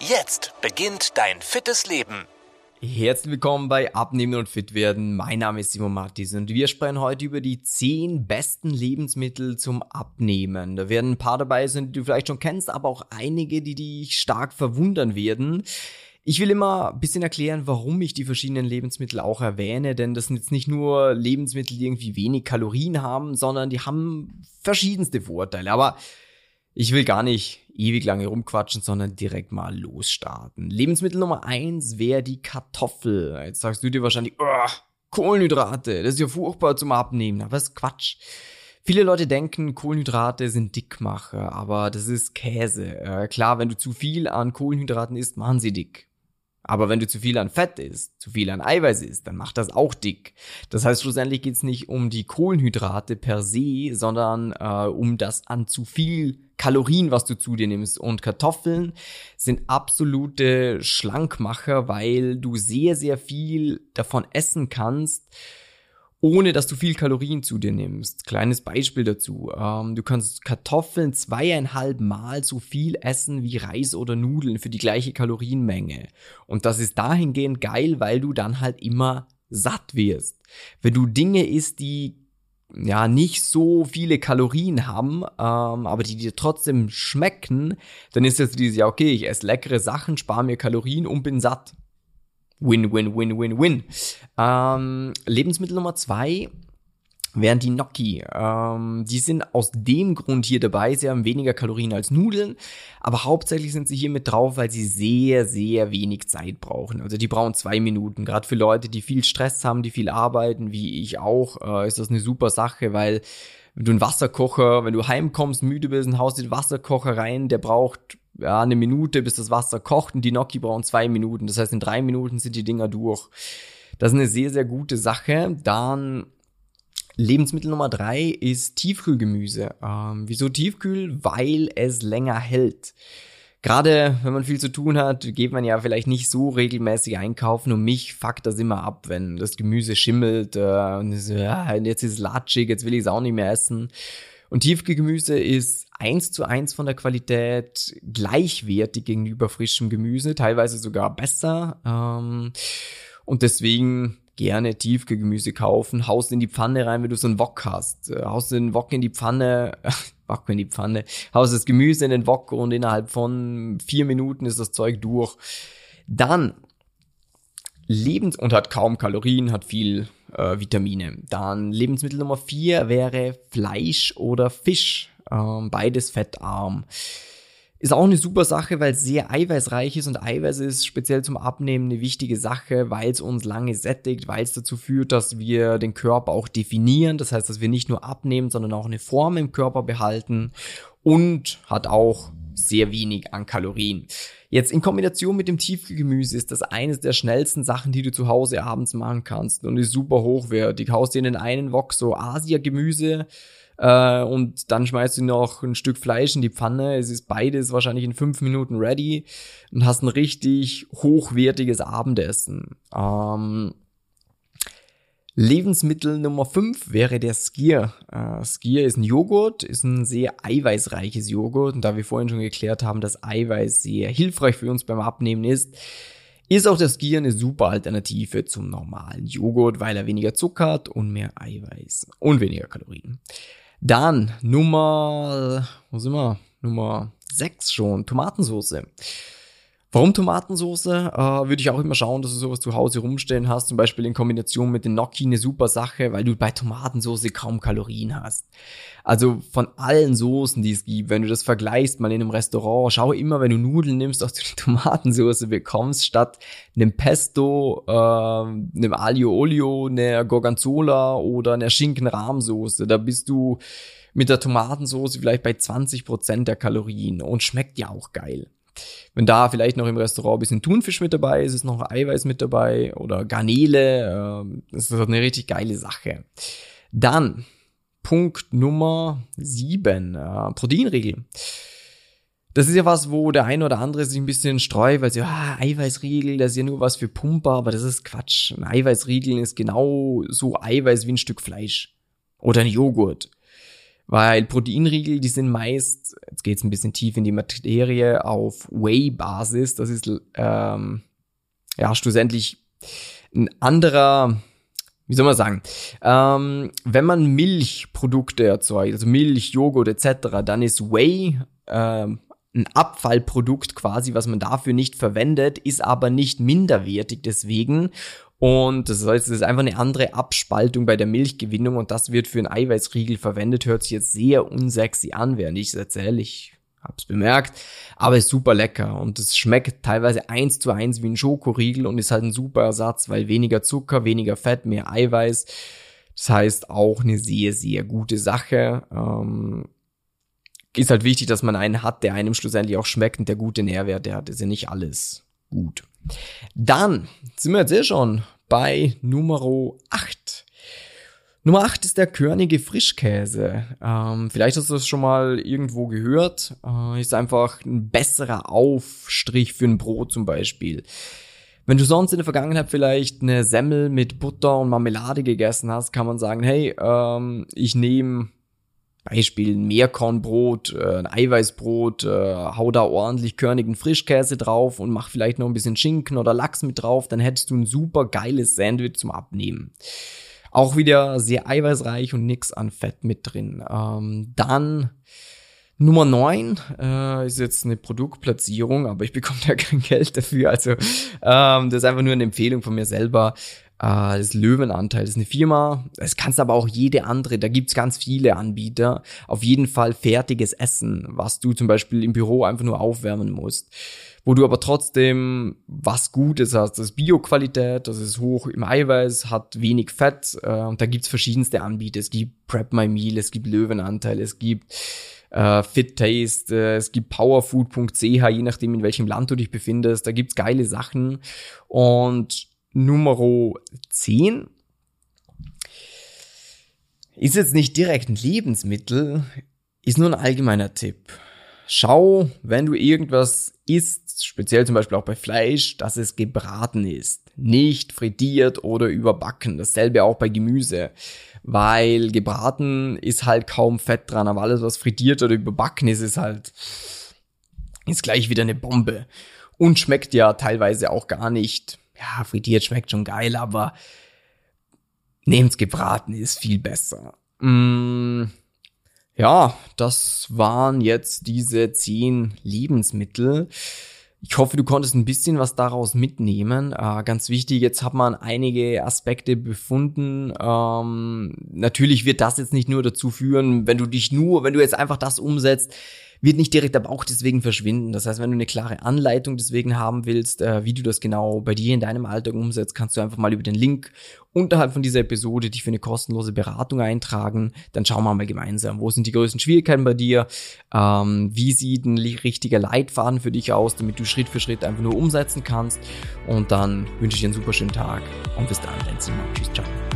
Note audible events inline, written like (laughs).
Jetzt beginnt dein fittes Leben. Herzlich willkommen bei Abnehmen und Fit werden. Mein Name ist Simon Martis und wir sprechen heute über die 10 besten Lebensmittel zum Abnehmen. Da werden ein paar dabei sein, die du vielleicht schon kennst, aber auch einige, die dich stark verwundern werden. Ich will immer ein bisschen erklären, warum ich die verschiedenen Lebensmittel auch erwähne, denn das sind jetzt nicht nur Lebensmittel, die irgendwie wenig Kalorien haben, sondern die haben verschiedenste Vorteile. Aber ich will gar nicht ewig lange rumquatschen, sondern direkt mal losstarten. Lebensmittel Nummer eins wäre die Kartoffel. Jetzt sagst du dir wahrscheinlich, oh, Kohlenhydrate, das ist ja furchtbar zum Abnehmen. Aber das ist Quatsch. Viele Leute denken, Kohlenhydrate sind Dickmacher, aber das ist Käse. Äh, klar, wenn du zu viel an Kohlenhydraten isst, machen sie dick. Aber wenn du zu viel an Fett isst, zu viel an Eiweiß isst, dann macht das auch dick. Das heißt, schlussendlich geht es nicht um die Kohlenhydrate per se, sondern äh, um das an zu viel Kalorien, was du zu dir nimmst. Und Kartoffeln sind absolute Schlankmacher, weil du sehr, sehr viel davon essen kannst ohne dass du viel Kalorien zu dir nimmst. Kleines Beispiel dazu. Ähm, du kannst Kartoffeln zweieinhalb Mal so viel essen wie Reis oder Nudeln für die gleiche Kalorienmenge. Und das ist dahingehend geil, weil du dann halt immer satt wirst. Wenn du Dinge isst, die ja nicht so viele Kalorien haben, ähm, aber die dir trotzdem schmecken, dann ist das dieses ja okay, ich esse leckere Sachen, spare mir Kalorien und bin satt. Win, win, win, win, win. Ähm, Lebensmittel Nummer zwei wären die Gnocchi. Ähm, die sind aus dem Grund hier dabei. Sie haben weniger Kalorien als Nudeln, aber hauptsächlich sind sie hier mit drauf, weil sie sehr, sehr wenig Zeit brauchen. Also die brauchen zwei Minuten. Gerade für Leute, die viel Stress haben, die viel arbeiten, wie ich auch, äh, ist das eine super Sache, weil wenn du einen Wasserkocher, wenn du heimkommst, müde bist, und haust den Wasserkocher rein, der braucht ja, eine Minute, bis das Wasser kocht und die Gnocchi brauchen zwei Minuten. Das heißt, in drei Minuten sind die Dinger durch. Das ist eine sehr, sehr gute Sache. Dann Lebensmittel Nummer drei ist Tiefkühlgemüse. Ähm, wieso Tiefkühl? Weil es länger hält. Gerade wenn man viel zu tun hat, geht man ja vielleicht nicht so regelmäßig einkaufen und mich fuckt das immer ab, wenn das Gemüse schimmelt äh, und so, ja, jetzt ist es latschig, jetzt will ich es auch nicht mehr essen. Und Tiefkühlgemüse ist eins zu eins von der Qualität gleichwertig gegenüber frischem Gemüse, teilweise sogar besser. Ähm, und deswegen gerne Tiefkühlgemüse kaufen, haust in die Pfanne rein, wenn du so einen Wok hast. Äh, haust den Wok in die Pfanne, (laughs) Wok in die Pfanne, haust das Gemüse in den Wok und innerhalb von vier Minuten ist das Zeug durch. Dann Lebens und hat kaum Kalorien, hat viel äh, Vitamine. Dann Lebensmittel Nummer vier wäre Fleisch oder Fisch. Ähm, beides fettarm. Ist auch eine super Sache, weil es sehr eiweißreich ist und Eiweiß ist speziell zum Abnehmen eine wichtige Sache, weil es uns lange sättigt, weil es dazu führt, dass wir den Körper auch definieren. Das heißt, dass wir nicht nur abnehmen, sondern auch eine Form im Körper behalten und hat auch sehr wenig an Kalorien. Jetzt in Kombination mit dem Tiefkühlgemüse ist das eines der schnellsten Sachen, die du zu Hause abends machen kannst und ist super hochwertig. Haust dir in den einen Wok so Asia-Gemüse äh, und dann schmeißt du noch ein Stück Fleisch in die Pfanne. Es ist beides wahrscheinlich in fünf Minuten ready und hast ein richtig hochwertiges Abendessen. Ähm, Lebensmittel Nummer 5 wäre der Skier. Äh, Skier ist ein Joghurt, ist ein sehr eiweißreiches Joghurt. Und da wir vorhin schon geklärt haben, dass Eiweiß sehr hilfreich für uns beim Abnehmen ist, ist auch der Skier eine super Alternative zum normalen Joghurt, weil er weniger Zucker hat und mehr Eiweiß und weniger Kalorien. Dann Nummer, wo sind wir? Nummer 6 schon, Tomatensauce. Warum Tomatensauce? Äh, Würde ich auch immer schauen, dass du sowas zu Hause rumstellen hast, zum Beispiel in Kombination mit den Gnocchi eine super Sache, weil du bei Tomatensauce kaum Kalorien hast. Also von allen Soßen, die es gibt, wenn du das vergleichst mal in einem Restaurant, schau immer, wenn du Nudeln nimmst, dass du eine (laughs) Tomatensauce bekommst, statt einem Pesto, äh, einem Aglio Olio, einer Gorgonzola oder einer Schinkenrahmsoße. Da bist du mit der Tomatensauce vielleicht bei 20% der Kalorien und schmeckt ja auch geil. Wenn da vielleicht noch im Restaurant ein bisschen Thunfisch mit dabei ist, ist noch Eiweiß mit dabei oder Garnele. Äh, das ist eine richtig geile Sache. Dann Punkt Nummer sieben, äh, Proteinriegel. Das ist ja was, wo der eine oder andere sich ein bisschen streut, weil sie, ah, Eiweißriegel, das ist ja nur was für Pumper, aber das ist Quatsch. Ein Eiweißriegel ist genau so Eiweiß wie ein Stück Fleisch. Oder ein Joghurt. Weil Proteinriegel, die sind meist, jetzt geht's ein bisschen tief in die Materie, auf Whey-Basis. Das ist ähm, ja schlussendlich ein anderer, wie soll man sagen, ähm, wenn man Milchprodukte erzeugt, also Milch, Joghurt etc., dann ist Whey ähm, ein Abfallprodukt quasi, was man dafür nicht verwendet, ist aber nicht minderwertig deswegen. Und das heißt, es ist einfach eine andere Abspaltung bei der Milchgewinnung und das wird für einen Eiweißriegel verwendet. Hört sich jetzt sehr unsexy an, während ich es erzähle. Ich hab's bemerkt, aber ist super lecker und es schmeckt teilweise eins zu eins wie ein Schokoriegel und ist halt ein super Ersatz, weil weniger Zucker, weniger Fett, mehr Eiweiß. Das heißt auch eine sehr, sehr gute Sache. Ähm, ist halt wichtig, dass man einen hat, der einem schlussendlich auch schmeckt und der gute Nährwerte hat. Ist ja nicht alles gut. Dann sind wir jetzt eh schon bei Nummer 8. Nummer 8 ist der körnige Frischkäse. Ähm, vielleicht hast du das schon mal irgendwo gehört. Äh, ist einfach ein besserer Aufstrich für ein Brot zum Beispiel. Wenn du sonst in der Vergangenheit vielleicht eine Semmel mit Butter und Marmelade gegessen hast, kann man sagen, hey, ähm, ich nehme Beispiel ein Meerkornbrot, äh, ein Eiweißbrot, äh, hau da ordentlich körnigen Frischkäse drauf und mach vielleicht noch ein bisschen Schinken oder Lachs mit drauf, dann hättest du ein super geiles Sandwich zum Abnehmen. Auch wieder sehr eiweißreich und nix an Fett mit drin. Ähm, dann Nummer 9 äh, ist jetzt eine Produktplatzierung, aber ich bekomme (laughs) da kein Geld dafür. Also ähm, das ist einfach nur eine Empfehlung von mir selber. Äh, das Löwenanteil das ist eine Firma. Es kannst aber auch jede andere. Da gibt's ganz viele Anbieter. Auf jeden Fall fertiges Essen, was du zum Beispiel im Büro einfach nur aufwärmen musst. Wo du aber trotzdem was Gutes hast. Das ist Bio-Qualität, das ist hoch im Eiweiß, hat wenig Fett. Äh, und da gibt's verschiedenste Anbieter. Es gibt Prep My Meal, es gibt Löwenanteil, es gibt äh, Fit Taste, äh, es gibt powerfood.ch, je nachdem in welchem Land du dich befindest. Da gibt's geile Sachen. Und Nummer 10 ist jetzt nicht direkt ein Lebensmittel, ist nur ein allgemeiner Tipp. Schau, wenn du irgendwas isst, speziell zum Beispiel auch bei Fleisch, dass es gebraten ist, nicht frittiert oder überbacken. Dasselbe auch bei Gemüse, weil gebraten ist halt kaum Fett dran, aber alles, was frittiert oder überbacken ist, ist halt, ist gleich wieder eine Bombe. Und schmeckt ja teilweise auch gar nicht ja, frittiert schmeckt schon geil, aber nehmt's gebraten ist viel besser. Mm, ja, das waren jetzt diese zehn Lebensmittel. Ich hoffe, du konntest ein bisschen was daraus mitnehmen. Äh, ganz wichtig, jetzt hat man einige Aspekte befunden. Ähm, natürlich wird das jetzt nicht nur dazu führen, wenn du dich nur, wenn du jetzt einfach das umsetzt, wird nicht direkt der Bauch deswegen verschwinden. Das heißt, wenn du eine klare Anleitung deswegen haben willst, äh, wie du das genau bei dir in deinem Alltag umsetzt, kannst du einfach mal über den Link unterhalb von dieser Episode dich für eine kostenlose Beratung eintragen. Dann schauen wir mal gemeinsam, wo sind die größten Schwierigkeiten bei dir, ähm, wie sieht ein richtiger Leitfaden für dich aus, damit du Schritt für Schritt einfach nur umsetzen kannst. Und dann wünsche ich dir einen super schönen Tag und bis dann, dein Simon. Tschüss, ciao.